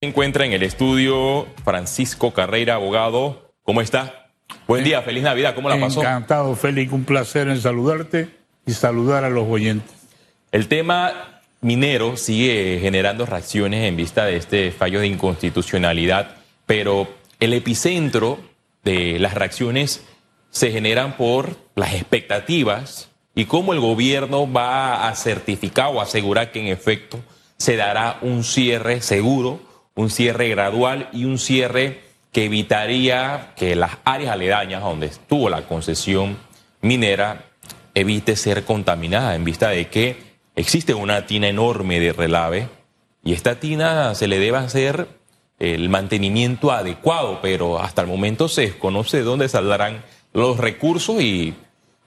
Se encuentra en el estudio Francisco Carrera, abogado. ¿Cómo está? Buen día, feliz Navidad. ¿Cómo la pasó? Encantado, Félix. Un placer en saludarte y saludar a los oyentes. El tema minero sigue generando reacciones en vista de este fallo de inconstitucionalidad, pero el epicentro de las reacciones se generan por las expectativas y cómo el gobierno va a certificar o asegurar que en efecto se dará un cierre seguro, un cierre gradual y un cierre que evitaría que las áreas aledañas donde estuvo la concesión minera evite ser contaminada en vista de que existe una tina enorme de relave y esta tina se le debe hacer el mantenimiento adecuado, pero hasta el momento se desconoce de dónde saldrán los recursos y,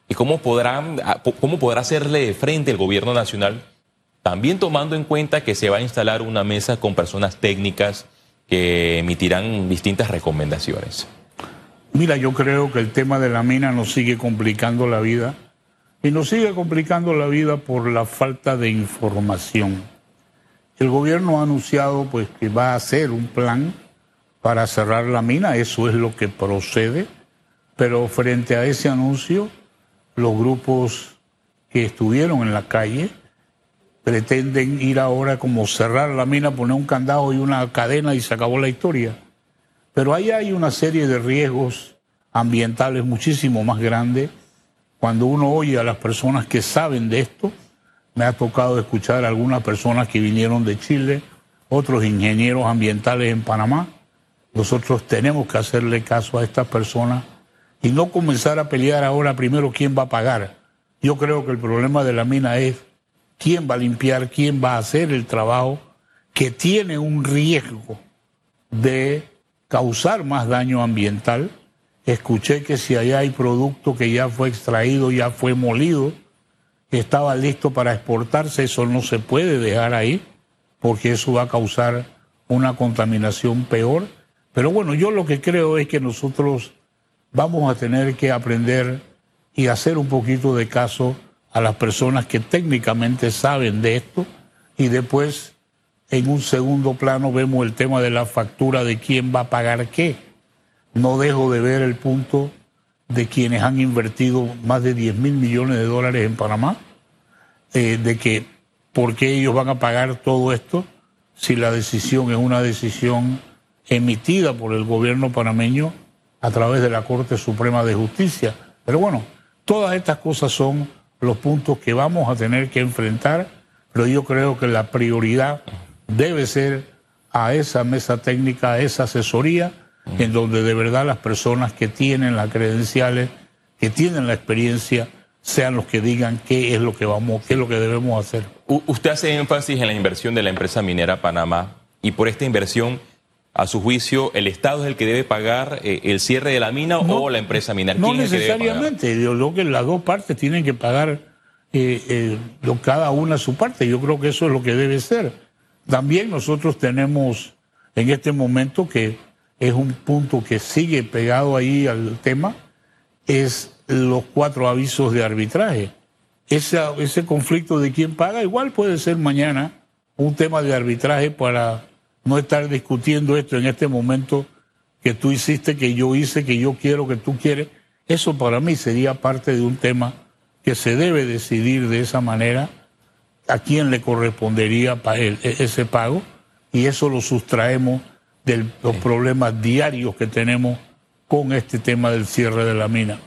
y cómo, podrán, cómo podrá hacerle frente el gobierno nacional también tomando en cuenta que se va a instalar una mesa con personas técnicas que emitirán distintas recomendaciones. Mira, yo creo que el tema de la mina nos sigue complicando la vida y nos sigue complicando la vida por la falta de información. El gobierno ha anunciado pues que va a hacer un plan para cerrar la mina, eso es lo que procede, pero frente a ese anuncio, los grupos que estuvieron en la calle pretenden ir ahora como cerrar la mina, poner un candado y una cadena y se acabó la historia. Pero ahí hay una serie de riesgos ambientales muchísimo más grandes. Cuando uno oye a las personas que saben de esto, me ha tocado escuchar a algunas personas que vinieron de Chile, otros ingenieros ambientales en Panamá. Nosotros tenemos que hacerle caso a estas personas y no comenzar a pelear ahora primero quién va a pagar. Yo creo que el problema de la mina es quién va a limpiar, quién va a hacer el trabajo que tiene un riesgo de causar más daño ambiental. Escuché que si allá hay producto que ya fue extraído, ya fue molido, estaba listo para exportarse, eso no se puede dejar ahí, porque eso va a causar una contaminación peor. Pero bueno, yo lo que creo es que nosotros vamos a tener que aprender y hacer un poquito de caso a las personas que técnicamente saben de esto y después en un segundo plano vemos el tema de la factura de quién va a pagar qué. No dejo de ver el punto de quienes han invertido más de 10 mil millones de dólares en Panamá, eh, de que por qué ellos van a pagar todo esto si la decisión es una decisión emitida por el gobierno panameño a través de la Corte Suprema de Justicia. Pero bueno, todas estas cosas son los puntos que vamos a tener que enfrentar, pero yo creo que la prioridad debe ser a esa mesa técnica, a esa asesoría, en donde de verdad las personas que tienen las credenciales, que tienen la experiencia, sean los que digan qué es lo que vamos, qué es lo que debemos hacer. usted hace énfasis en la inversión de la empresa minera Panamá y por esta inversión a su juicio, el Estado es el que debe pagar eh, el cierre de la mina o la empresa minera? No necesariamente, yo creo que las dos partes tienen que pagar eh, eh, cada una su parte, yo creo que eso es lo que debe ser. También nosotros tenemos en este momento que es un punto que sigue pegado ahí al tema, es los cuatro avisos de arbitraje. Ese, ese conflicto de quién paga igual puede ser mañana un tema de arbitraje para no estar discutiendo esto en este momento que tú hiciste, que yo hice, que yo quiero, que tú quieres. Eso para mí sería parte de un tema que se debe decidir de esa manera a quién le correspondería e, ese pago y eso lo sustraemos de los problemas diarios que tenemos con este tema del cierre de la mina.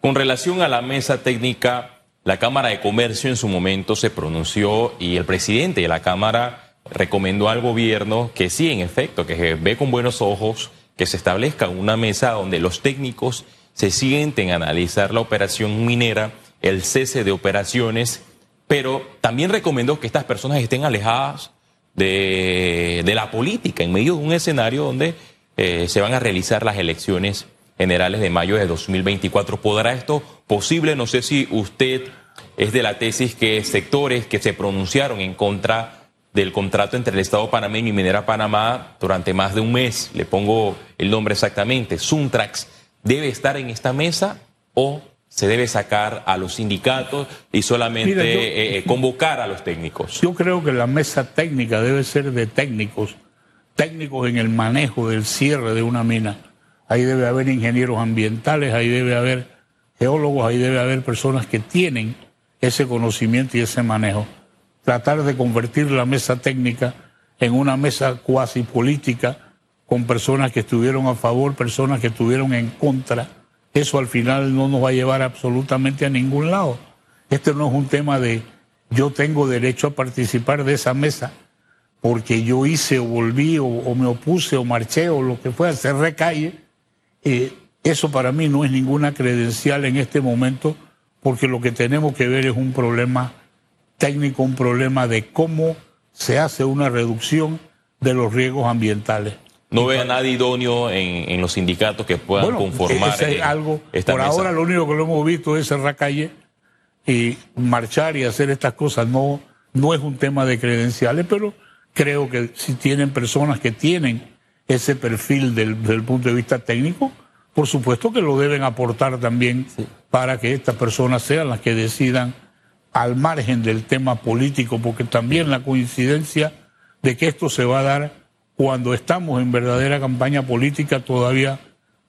Con relación a la mesa técnica, la Cámara de Comercio en su momento se pronunció y el presidente de la Cámara recomendó al gobierno que sí, en efecto, que se ve con buenos ojos que se establezca una mesa donde los técnicos se sienten a analizar la operación minera, el cese de operaciones, pero también recomendó que estas personas estén alejadas de, la política en medio de un escenario donde eh, se van a realizar las elecciones generales de mayo de 2024. ¿Podrá esto posible? No sé si usted es de la tesis que sectores que se pronunciaron en contra del contrato entre el Estado panameño y Minera Panamá durante más de un mes, le pongo el nombre exactamente, Suntrax, debe estar en esta mesa o se debe sacar a los sindicatos y solamente eh, eh, convocar a los técnicos? Yo creo que la mesa técnica debe ser de técnicos técnicos en el manejo del cierre de una mina. Ahí debe haber ingenieros ambientales, ahí debe haber geólogos, ahí debe haber personas que tienen ese conocimiento y ese manejo. Tratar de convertir la mesa técnica en una mesa cuasi política con personas que estuvieron a favor, personas que estuvieron en contra, eso al final no nos va a llevar absolutamente a ningún lado. Este no es un tema de yo tengo derecho a participar de esa mesa porque yo hice o volví o, me opuse o marché o lo que fue, hacer recalle. Eh, eso para mí no es ninguna credencial en este momento porque lo que tenemos que ver es un problema técnico, un problema de cómo se hace una reducción de los riesgos ambientales. ¿No ve a nadie idóneo en, los sindicatos que puedan conformar ese es algo, Por ahora lo único que lo hemos visto es cerrar calle y marchar y hacer estas cosas. No, no es un tema de credenciales, pero creo que si tienen personas que tienen ese perfil del, punto de vista técnico, por supuesto que lo deben aportar también para que estas personas sean las que decidan al margen del tema político, porque también la coincidencia de que esto se va a dar cuando estamos en verdadera campaña política todavía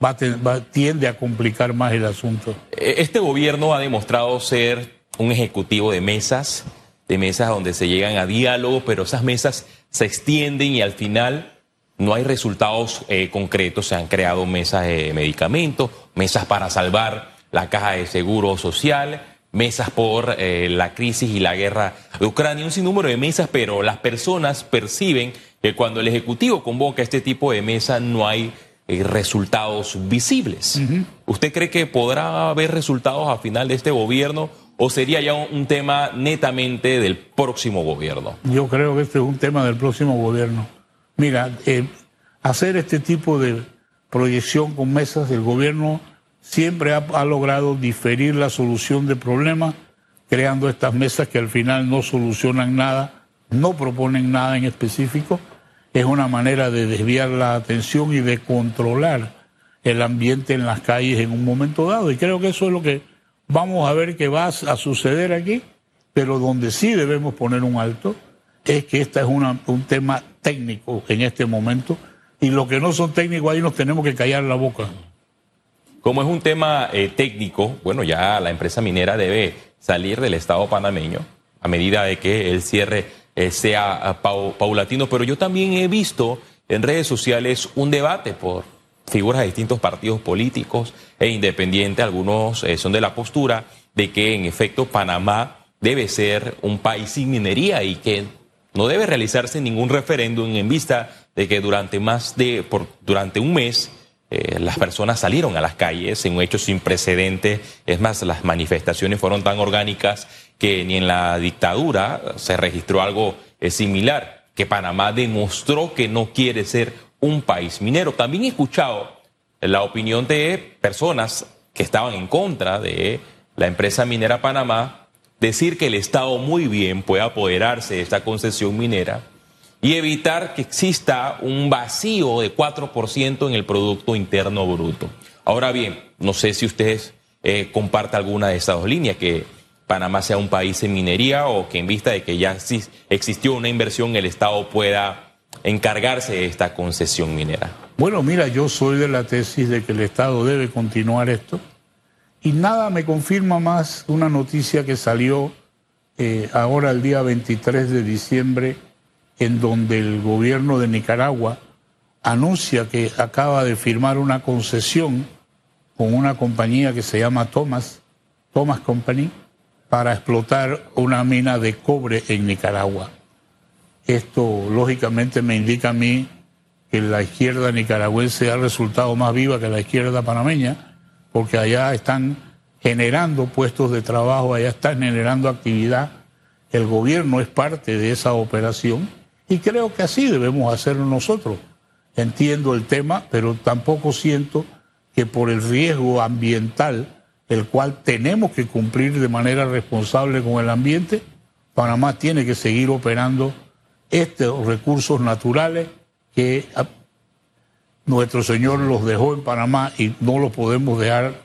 va, tiende a complicar más el asunto. E, este gobierno ha demostrado ser un ejecutivo de mesas, de mesas donde se llegan a diálogo, pero esas mesas se extienden y al final no hay resultados eh, concretos. Se han creado mesas de medicamentos, mesas para salvar la caja de seguro social, mesas por eh, la crisis y la guerra de Ucrania, un sinnúmero de mesas, pero las personas perciben que cuando el Ejecutivo convoca este tipo de mesa no hay eh, resultados visibles. ¿Usted cree que podrá haber resultados a final de este gobierno o sería ya un, tema netamente del próximo gobierno? Yo creo que este es un tema del próximo gobierno. Mira, eh, hacer este tipo de proyección con mesas, el gobierno siempre ha, logrado diferir la solución de problemas, creando estas mesas que al final no solucionan nada, no proponen nada en específico. Es una manera de desviar la atención y de controlar el ambiente en las calles en un momento dado. Y creo que eso es lo que vamos a ver que va a suceder aquí, pero donde sí debemos poner un alto es que este es un tema técnico en este momento y los que no son técnicos ahí nos tenemos que callar la boca. Como es un tema eh, técnico, bueno, ya la empresa minera debe salir del Estado panameño a medida de que el cierre eh, sea ah, paulatino, pero yo también he visto en redes sociales un debate por figuras de distintos partidos políticos e independientes, algunos eh, son de la postura de que en efecto Panamá debe ser un país sin minería y que no debe realizarse ningún referéndum en vista de que durante más de por, durante un mes eh, las personas salieron a las calles en un hecho sin precedente. Es más, las manifestaciones fueron tan orgánicas que ni en la dictadura se registró algo eh, similar, que Panamá demostró que no quiere ser un país minero. También he escuchado la opinión de personas que estaban en contra de la empresa minera Panamá decir que el Estado muy bien puede apoderarse de esta concesión minera y evitar que exista un vacío de 4% en el Producto Interno Bruto. Ahora bien, no sé si ustedes eh, alguna de estas dos líneas, que Panamá sea un país en minería o que en vista de que ya existió una inversión, el Estado pueda encargarse de esta concesión minera. Bueno, mira, yo soy de la tesis de que el Estado debe continuar esto y nada me confirma más una noticia que salió eh, ahora el día 23 de diciembre en donde el gobierno de Nicaragua anuncia que acaba de firmar una concesión con una compañía que se llama Thomas, Thomas Company, para explotar una mina de cobre en Nicaragua. Esto lógicamente me indica a mí que la izquierda nicaragüense ha resultado más viva que la izquierda panameña, porque allá están generando puestos de trabajo, allá están generando actividad. El gobierno es parte de esa operación y creo que así debemos hacerlo nosotros. Entiendo el tema, pero tampoco siento que por el riesgo ambiental, el cual tenemos que cumplir de manera responsable con el ambiente, Panamá tiene que seguir operando estos recursos naturales que ah, nuestro Señor los dejó en Panamá y no los podemos dejar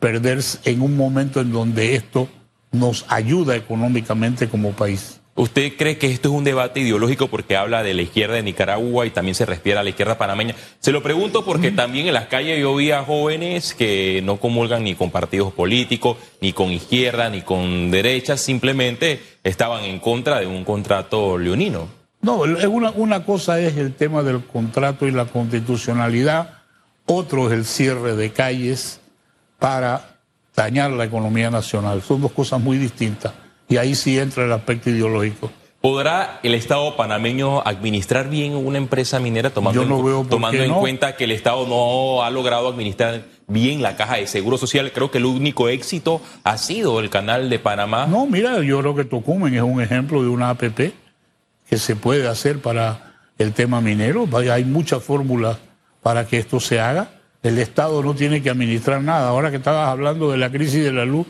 perder en un momento en donde esto nos ayuda económicamente como país. ¿Usted cree que esto es un debate ideológico porque habla de la izquierda de Nicaragua y también se respira a la izquierda panameña? Se lo pregunto porque también en las calles yo vi a jóvenes que no comulgan ni con partidos políticos, ni con izquierda, ni con derecha, simplemente estaban en contra de un contrato leonino. No, una, una cosa es el tema del contrato y la constitucionalidad, otro es el cierre de calles para dañar la economía nacional. Son dos cosas muy distintas. Y ahí sí entra el aspecto ideológico. ¿Podrá el Estado panameño administrar bien una empresa minera tomando, en, tomando en cuenta que el Estado no ha logrado administrar bien la caja de seguro social? Creo que el único éxito ha sido el canal de Panamá. No, mira, yo creo que Tocumen es un ejemplo de una APP que se puede hacer para el tema minero. Hay muchas fórmulas para que esto se haga. El Estado no tiene que administrar nada. Ahora que estabas hablando de la crisis de la luz,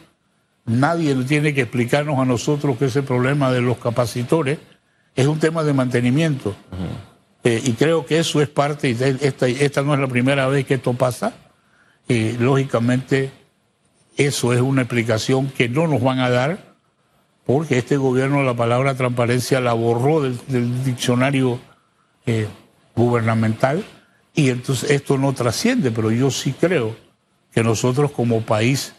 Nadie tiene que explicarnos a nosotros que ese problema de los capacitores es un tema de mantenimiento. Eh, y creo que eso es parte, y esta, esta no es la primera vez que esto pasa. Y lógicamente, eso es una explicación que no nos van a dar, porque este gobierno la palabra transparencia la borró del, diccionario eh, gubernamental, y entonces esto no trasciende, pero yo sí creo que nosotros como país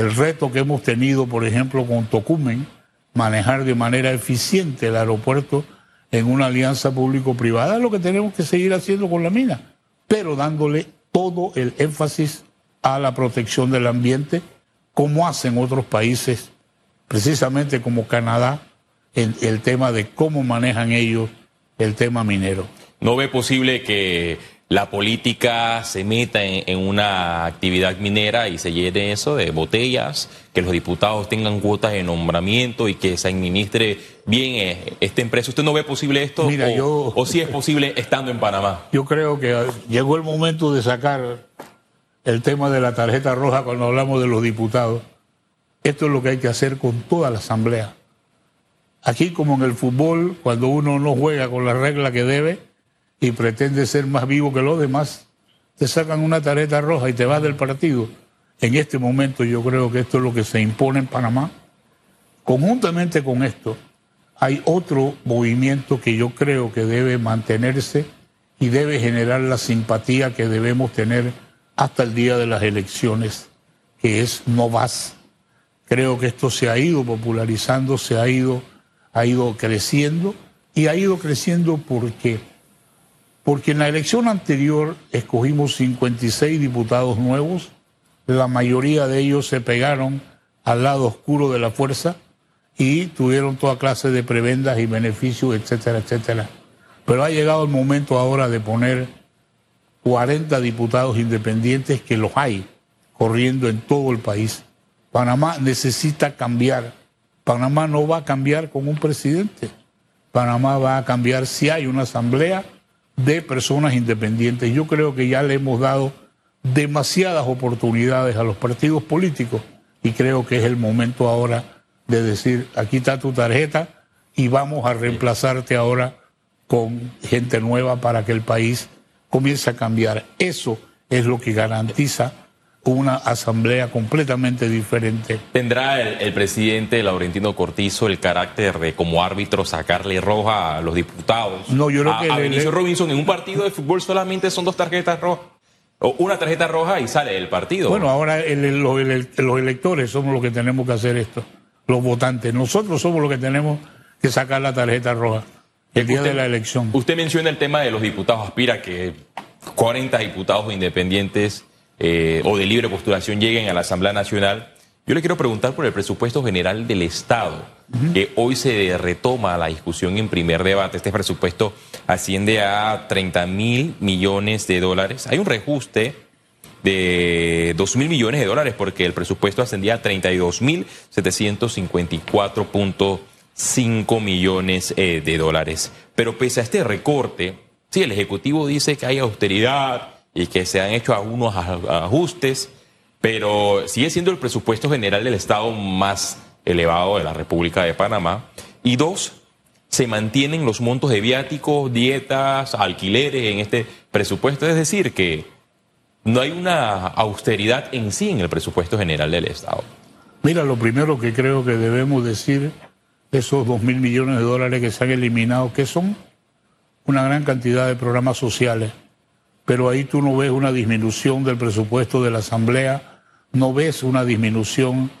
el reto que hemos tenido, por ejemplo, con Tocumen, manejar de manera eficiente el aeropuerto en una alianza público-privada, es lo que tenemos que seguir haciendo con la mina, pero dándole todo el énfasis a la protección del ambiente, como hacen otros países, precisamente como Canadá, en el tema de cómo manejan ellos el tema minero. ¿No ve posible que la política se meta en, una actividad minera y se llene eso de botellas, que los diputados tengan cuotas de nombramiento y que se administre bien eh, esta empresa. ¿Usted no ve posible esto? o, o si es posible estando en Panamá? Yo creo que llegó el momento de sacar el tema de la tarjeta roja cuando hablamos de los diputados. Esto es lo que hay que hacer con toda la Asamblea. Aquí como en el fútbol, cuando uno no juega con la regla que debe, y pretende ser más vivo que los demás, te sacan una tarjeta roja y te vas del partido. En este momento yo creo que esto es lo que se impone en Panamá. Conjuntamente con esto, hay otro movimiento que yo creo que debe mantenerse y debe generar la simpatía que debemos tener hasta el día de las elecciones, que es no vas. Creo que esto se ha ido popularizando, se ha ido, ha ido creciendo y ha ido creciendo porque porque en la elección anterior escogimos 56 diputados nuevos, la mayoría de ellos se pegaron al lado oscuro de la fuerza y tuvieron toda clase de prebendas y beneficios, etcétera, etcétera. Pero ha llegado el momento ahora de poner 40 diputados independientes que los hay corriendo en todo el país. Panamá necesita cambiar. Panamá no va a cambiar con un presidente. Panamá va a cambiar si hay una asamblea de personas independientes. Yo creo que ya le hemos dado demasiadas oportunidades a los partidos políticos y creo que es el momento ahora de decir, aquí está tu tarjeta y vamos a reemplazarte ahora con gente nueva para que el país comience a cambiar. Eso es lo que garantiza una asamblea completamente diferente. ¿Tendrá el, presidente Laurentino Cortizo el carácter de como árbitro sacarle roja a los diputados? No, yo creo que... A Benicio Robinson en un partido de fútbol solamente son dos tarjetas rojas. O una tarjeta roja y sale del partido. Bueno, ahora los, electores somos los que tenemos que hacer esto, los votantes. Nosotros somos los que tenemos que sacar la tarjeta roja el día de la elección. Usted menciona el tema de los diputados. Aspira que 40 diputados independientes eh, o de libre postulación lleguen a la Asamblea Nacional. Yo le quiero preguntar por el presupuesto general del Estado, que hoy se retoma la discusión en primer debate. Este presupuesto asciende a 30 mil millones de dólares. Hay un reajuste de 2 mil millones de dólares porque el presupuesto ascendía a 32 mil 754.5 millones eh, de dólares. Pero pese a este recorte, sí, el Ejecutivo dice que hay austeridad, y que se han hecho algunos ajustes, pero sigue siendo el presupuesto general del Estado más elevado de la República de Panamá. Y dos, se mantienen los montos de viáticos, dietas, alquileres en este presupuesto. Es decir, que no hay una austeridad en sí en el presupuesto general del Estado. Mira, lo primero que creo que debemos decir esos dos mil millones de dólares que se han eliminado, que son una gran cantidad de programas sociales, pero ahí tú no ves una disminución del presupuesto de la Asamblea, no ves una disminución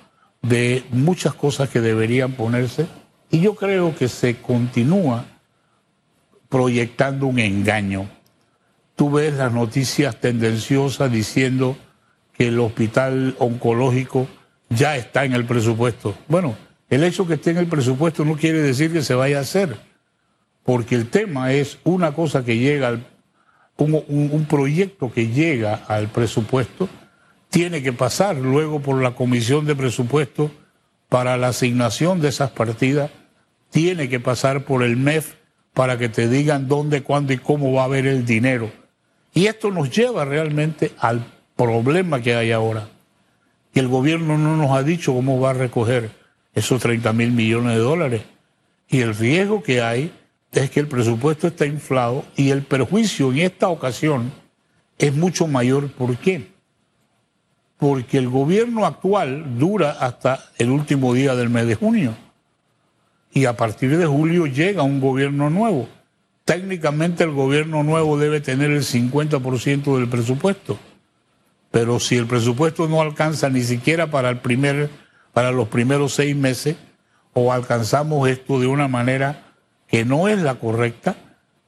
de muchas cosas que deberían ponerse, y yo creo que se continúa proyectando un engaño. Tú ves las noticias tendenciosas diciendo que el hospital oncológico ya está en el presupuesto. Bueno, el hecho que esté en el presupuesto no quiere decir que se vaya a hacer, porque el tema es una cosa que llega, al, un, proyecto que llega al presupuesto, tiene que pasar luego por la comisión de presupuesto para la asignación de esas partidas, tiene que pasar por el MEF para que te digan dónde, cuándo y cómo va a haber el dinero. Y esto nos lleva realmente al problema que hay ahora. Y el gobierno no nos ha dicho cómo va a recoger esos 30 mil millones de dólares. Y el riesgo que hay es que el presupuesto está inflado y el perjuicio en esta ocasión es mucho mayor. ¿Por qué? Porque el gobierno actual dura hasta el último día del mes de junio. Y a partir de julio llega un gobierno nuevo. Técnicamente el gobierno nuevo debe tener el 50% del presupuesto. Pero si el presupuesto no alcanza ni siquiera para el primer para los primeros seis meses o alcanzamos esto de una manera que no es la correcta,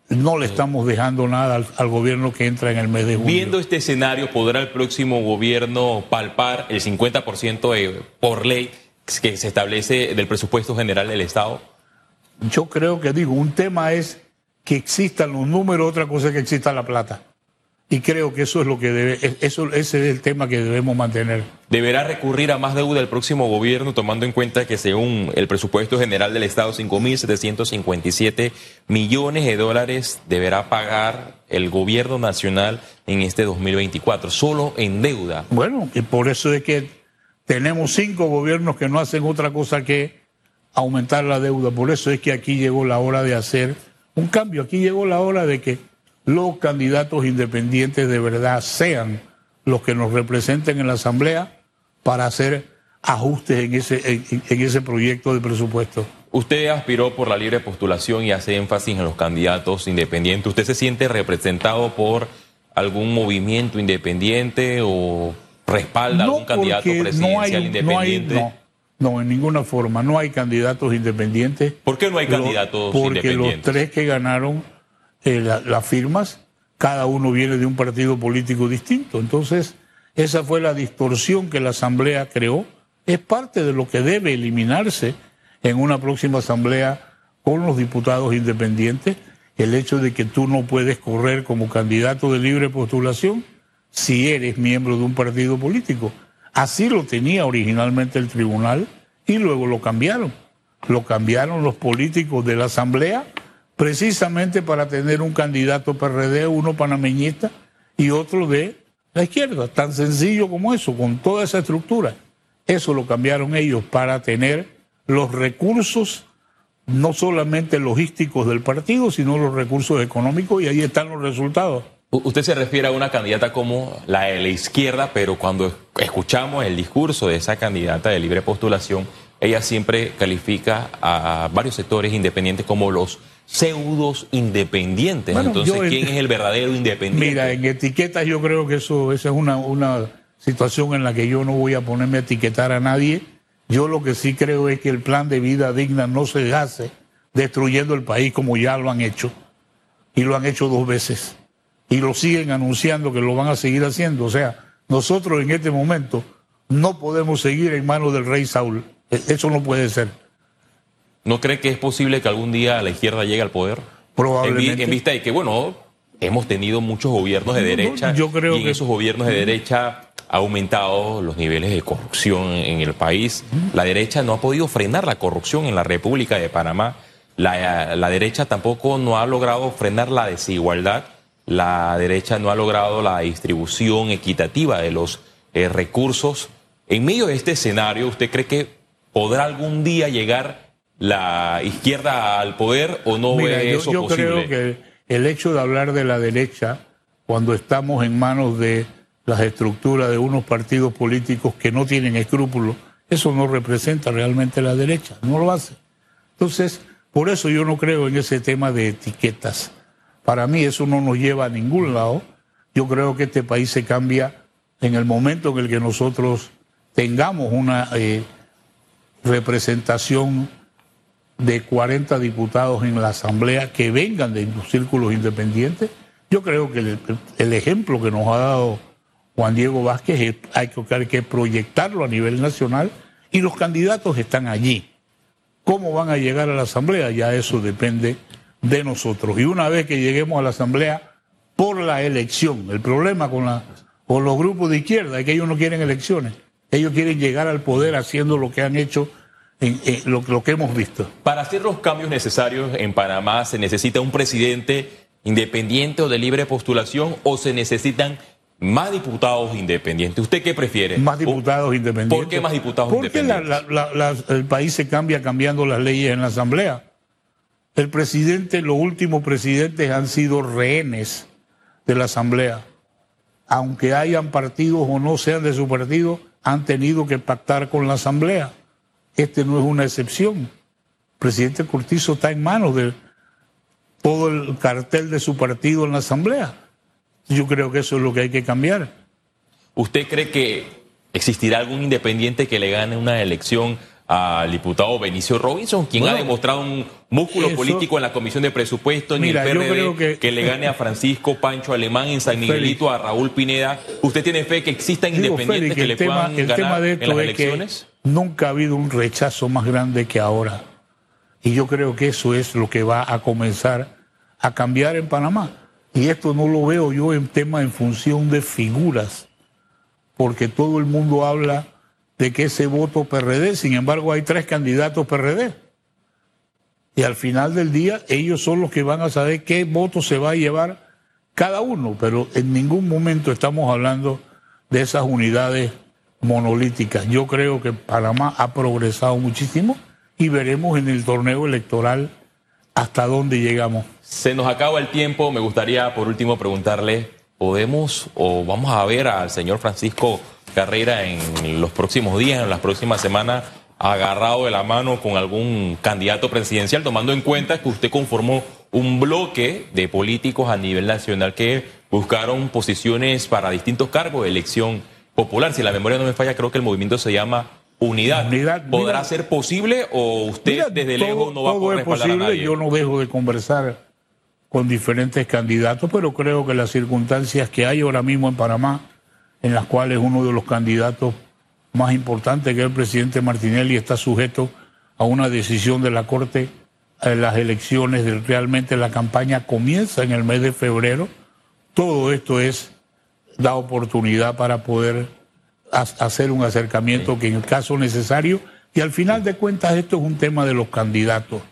no le estamos dejando nada al, gobierno que entra en el mes de julio. Viendo este escenario, ¿podrá el próximo gobierno palpar el 50% por ley que se establece del presupuesto general del Estado? Yo creo que digo, un tema es que existan los números, otra cosa es que exista la plata. Y creo que eso es lo que debe, eso, ese es el tema que debemos mantener. ¿Deberá recurrir a más deuda el próximo gobierno, tomando en cuenta que según el presupuesto general del Estado, 5.757 millones de dólares deberá pagar el gobierno nacional en este 2024, solo en deuda? Bueno, y por eso es que tenemos cinco gobiernos que no hacen otra cosa que aumentar la deuda. Por eso es que aquí llegó la hora de hacer un cambio. Aquí llegó la hora de que los candidatos independientes de verdad sean los que nos representen en la Asamblea para hacer ajustes en ese, en, ese proyecto de presupuesto. Usted aspiró por la libre postulación y hace énfasis en los candidatos independientes. ¿Usted se siente representado por algún movimiento independiente o respalda algún candidato presidencial independiente? No, no, en ninguna forma. No hay candidatos independientes. ¿Por qué no hay candidatos independientes? Porque los tres que ganaron eh, las firmas, cada uno viene de un partido político distinto. Entonces, esa fue la distorsión que la Asamblea creó. Es parte de lo que debe eliminarse en una próxima Asamblea con los diputados independientes, el hecho de que tú no puedes correr como candidato de libre postulación si eres miembro de un partido político. Así lo tenía originalmente el tribunal y luego lo cambiaron. Lo cambiaron los políticos de la Asamblea precisamente para tener un candidato PRD, uno panameñista y otro de la izquierda. Tan sencillo como eso, con toda esa estructura. Eso lo cambiaron ellos para tener los recursos, no solamente logísticos del partido, sino los recursos económicos y ahí están los resultados. Usted se refiere a una candidata como la de la izquierda, pero cuando escuchamos el discurso de esa candidata de libre postulación, ella siempre califica a varios sectores independientes como los pseudos independientes. Entonces, ¿quién es el verdadero independiente? Mira, en etiquetas yo creo que eso esa es una, una situación en la que yo no voy a ponerme a etiquetar a nadie. Yo lo que sí creo es que el plan de vida digna no se hace destruyendo el país como ya lo han hecho. Y lo han hecho dos veces. Y lo siguen anunciando que lo van a seguir haciendo. O sea, nosotros en este momento no podemos seguir en manos del rey Saúl. E, eso no puede ser. ¿No cree que es posible que algún día la izquierda llegue al poder? Probablemente. En, vista de que, bueno, hemos tenido muchos gobiernos de derecha. yo creo y en esos gobiernos de derecha ha aumentado los niveles de corrupción en el país. La derecha no ha podido frenar la corrupción en la República de Panamá. La, derecha tampoco no ha logrado frenar la desigualdad. La derecha no ha logrado la distribución equitativa de los eh, recursos. En medio de este escenario, ¿usted cree que podrá algún día llegar la izquierda al poder o no ve eso yo, yo creo que el hecho de hablar de la derecha cuando estamos en manos de las estructuras de unos partidos políticos que no tienen escrúpulos, eso no representa realmente la derecha, no lo hace. Entonces, por eso yo no creo en ese tema de etiquetas. Para mí eso no nos lleva a ningún lado. Yo creo que este país se cambia en el momento en el que nosotros tengamos una eh, representación de 40 diputados en la Asamblea que vengan de los círculos independientes. Yo creo que el, ejemplo que nos ha dado Juan Diego Vázquez hay que proyectarlo a nivel nacional y los candidatos están allí. ¿Cómo van a llegar a la Asamblea? Ya eso depende de nosotros. Y una vez que lleguemos a la Asamblea por la elección, el problema con, la, con los grupos de izquierda es que ellos no quieren elecciones. Ellos quieren llegar al poder haciendo lo que han hecho en, lo, lo, que hemos visto. Para hacer los cambios necesarios en Panamá, ¿se necesita un presidente independiente o de libre postulación o se necesitan más diputados independientes? ¿Usted qué prefiere? Más diputados independientes. ¿Por qué más diputados independientes? Porque el país se cambia cambiando las leyes en la Asamblea. El presidente, los últimos presidentes han sido rehenes de la Asamblea. Aunque hayan partidos o no sean de su partido, han tenido que pactar con la Asamblea. Este no es una excepción. El presidente Cortizo está en manos de todo el cartel de su partido en la Asamblea. Yo creo que eso es lo que hay que cambiar. ¿Usted cree que existirá algún independiente que le gane una elección al diputado Benicio Robinson, quien ha demostrado un músculo político en la Comisión de Presupuesto, en el PRD, que, le gane a Francisco Pancho Alemán en San Miguelito, a Raúl Pineda. ¿Usted tiene fe que existan independientes que le puedan ganar en las elecciones? nunca ha habido un rechazo más grande que ahora. Y yo creo que eso es lo que va a comenzar a cambiar en Panamá. Y esto no lo veo yo en tema en función de figuras, porque todo el mundo habla de que ese voto PRD, sin embargo hay tres candidatos PRD. Y al final del día ellos son los que van a saber qué voto se va a llevar cada uno, pero en ningún momento estamos hablando de esas unidades monolíticas. Yo creo que Panamá ha progresado muchísimo y veremos en el torneo electoral hasta dónde llegamos. Se nos acaba el tiempo, me gustaría por último preguntarle, ¿podemos o vamos a ver al señor Francisco carrera en los próximos días, en las próximas semanas, agarrado de la mano con algún candidato presidencial, tomando en cuenta que usted conformó un bloque de políticos a nivel nacional que buscaron posiciones para distintos cargos de elección popular. Si la memoria no me falla, creo que el movimiento se llama Unidad. ¿Podrá ser posible o usted desde lejos no va a poder es posible. Yo no dejo de conversar con diferentes candidatos, pero creo que las circunstancias que hay ahora mismo en Panamá en las cuales uno de los candidatos más importantes, que es el presidente Martinelli, está sujeto a una decisión de la Corte en las elecciones, realmente la campaña comienza en el mes de febrero. Todo esto es da oportunidad para poder hacer un acercamiento que en el caso necesario, y al final de cuentas esto es un tema de los candidatos.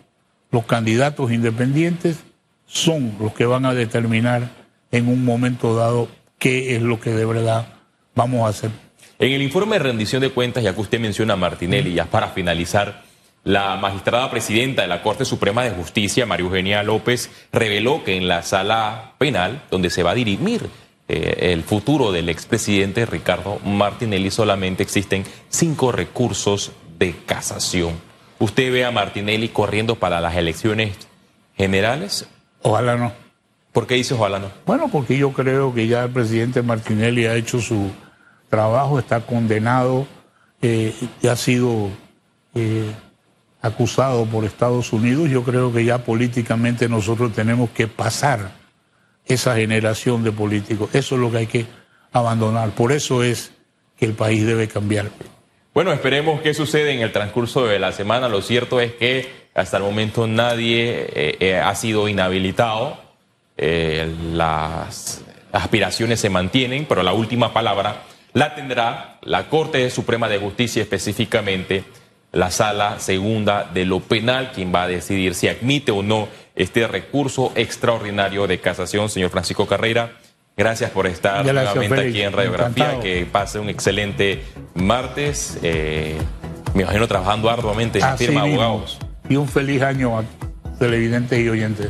Los candidatos independientes son los que van a determinar en un momento dado qué es lo que de verdad vamos a hacer. En el informe de rendición de cuentas, ya que usted menciona a Martinelli, ya para finalizar, la magistrada presidenta de la Corte Suprema de Justicia, María Eugenia López, reveló que en la sala penal, donde se va a dirimir eh, el futuro del expresidente Ricardo Martinelli, solamente existen cinco recursos de casación. ¿Usted ve a Martinelli corriendo para las elecciones generales? Ojalá no. ¿Por qué dice ojalá no? Bueno, porque yo creo que ya el presidente Martinelli ha hecho su trabajo, está condenado, eh, y ha sido eh, acusado por Estados Unidos. Yo creo que ya políticamente nosotros tenemos que pasar esa generación de políticos. Eso es lo que hay que abandonar. Por eso es que el país debe cambiar. Bueno, esperemos qué sucede en el transcurso de la semana. Lo cierto es que hasta el momento nadie eh, ha sido inhabilitado eh, las aspiraciones se mantienen, pero la última palabra la tendrá la Corte Suprema de Justicia, específicamente la Sala Segunda de lo Penal, quien va a decidir si admite o no este recurso extraordinario de casación. Señor Francisco Carrera, gracias por estar nuevamente aquí en Radiografía. Que pase un excelente martes. Eh, me imagino trabajando arduamente en la firma de abogados. Y un feliz año a televidentes y oyentes.